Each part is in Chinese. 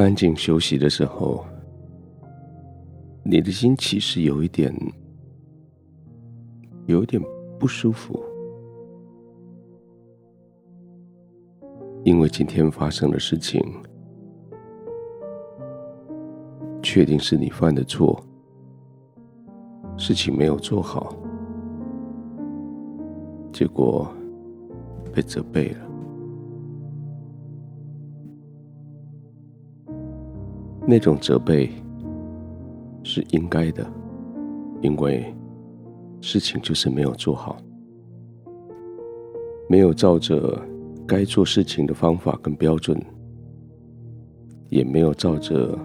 安静休息的时候，你的心其实有一点，有一点不舒服，因为今天发生的事情，确定是你犯的错，事情没有做好，结果被责备了。那种责备是应该的，因为事情就是没有做好，没有照着该做事情的方法跟标准，也没有照着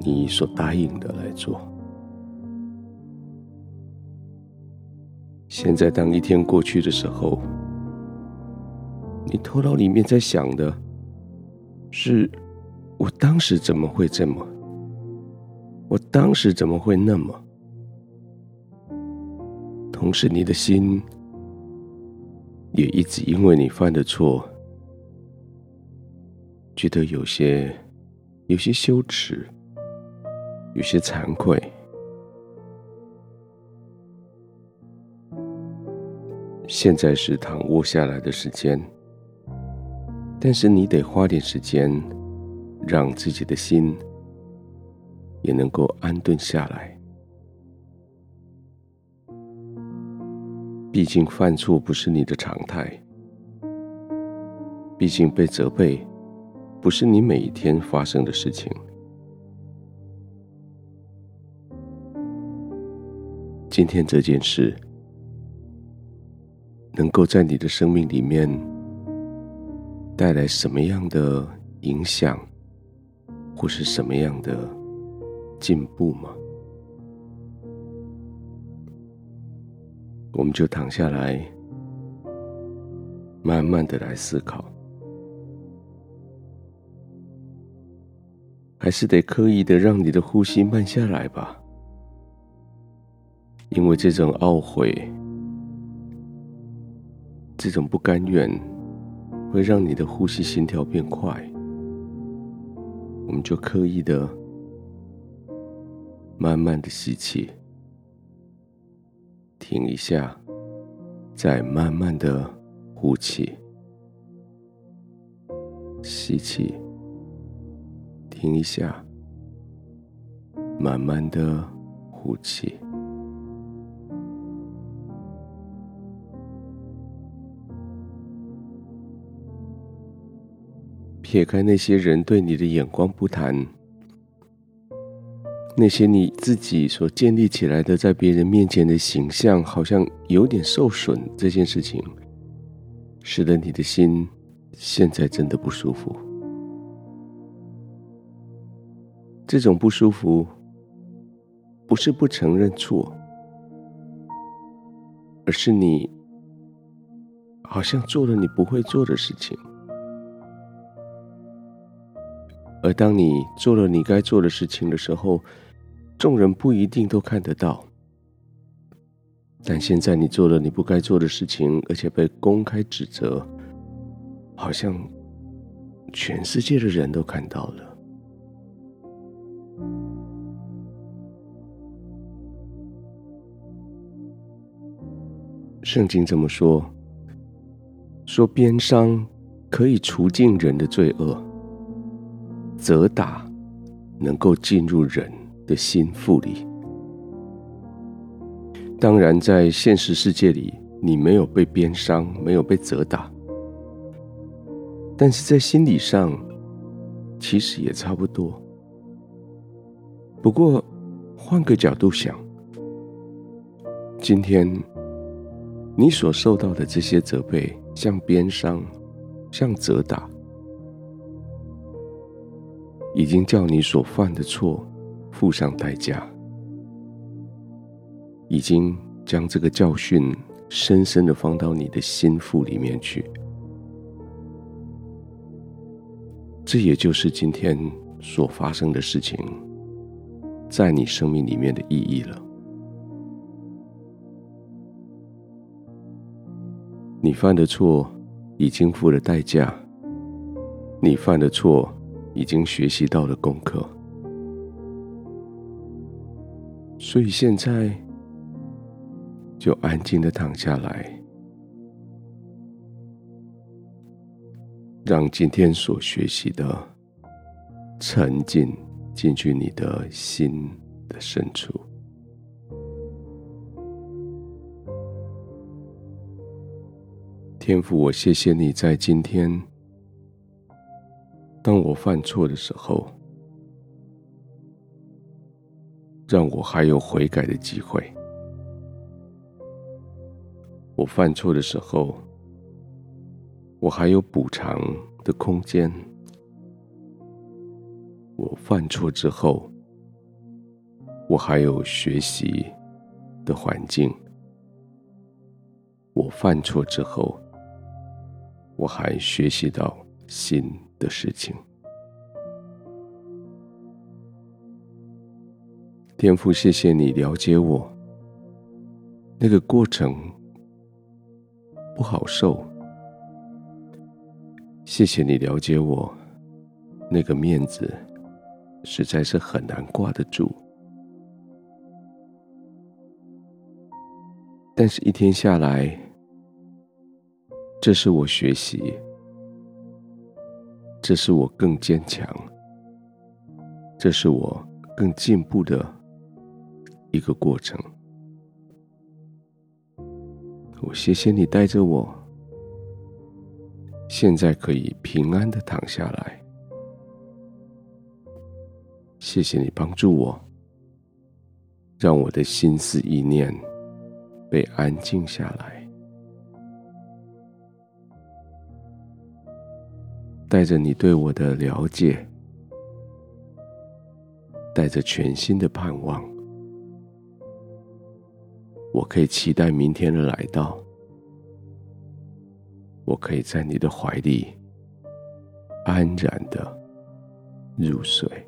你所答应的来做。现在，当一天过去的时候，你头脑里面在想的是。我当时怎么会这么？我当时怎么会那么？同时，你的心也一直因为你犯的错，觉得有些、有些羞耻，有些惭愧。现在是躺卧下来的时间，但是你得花点时间。让自己的心也能够安顿下来。毕竟犯错不是你的常态，毕竟被责备不是你每一天发生的事情。今天这件事能够在你的生命里面带来什么样的影响？或是什么样的进步吗？我们就躺下来，慢慢的来思考，还是得刻意的让你的呼吸慢下来吧，因为这种懊悔、这种不甘愿，会让你的呼吸心跳变快。我们就刻意的、慢慢的吸气，停一下，再慢慢的呼气，吸气，停一下，慢慢的呼气。撇开那些人对你的眼光不谈，那些你自己所建立起来的在别人面前的形象好像有点受损，这件事情使得你的心现在真的不舒服。这种不舒服不是不承认错，而是你好像做了你不会做的事情。而当你做了你该做的事情的时候，众人不一定都看得到。但现在你做了你不该做的事情，而且被公开指责，好像全世界的人都看到了。圣经这么说：说鞭伤可以除尽人的罪恶。责打能够进入人的心腹里。当然，在现实世界里，你没有被鞭伤，没有被责打，但是在心理上，其实也差不多。不过，换个角度想，今天你所受到的这些责备，像鞭伤，像责打。已经叫你所犯的错付上代价，已经将这个教训深深的放到你的心腹里面去。这也就是今天所发生的事情，在你生命里面的意义了。你犯的错已经付了代价，你犯的错。已经学习到了功课，所以现在就安静的躺下来，让今天所学习的沉浸进去你的心的深处。天父，我谢谢你在今天。当我犯错的时候，让我还有悔改的机会。我犯错的时候，我还有补偿的空间。我犯错之后，我还有学习的环境。我犯错之后，我还学习到新的事情，天父，谢谢你了解我。那个过程不好受，谢谢你了解我。那个面子实在是很难挂得住，但是一天下来，这是我学习。这是我更坚强，这是我更进步的一个过程。我谢谢你带着我，现在可以平安的躺下来。谢谢你帮助我，让我的心思意念被安静下来。带着你对我的了解，带着全新的盼望，我可以期待明天的来到。我可以在你的怀里安然的入睡。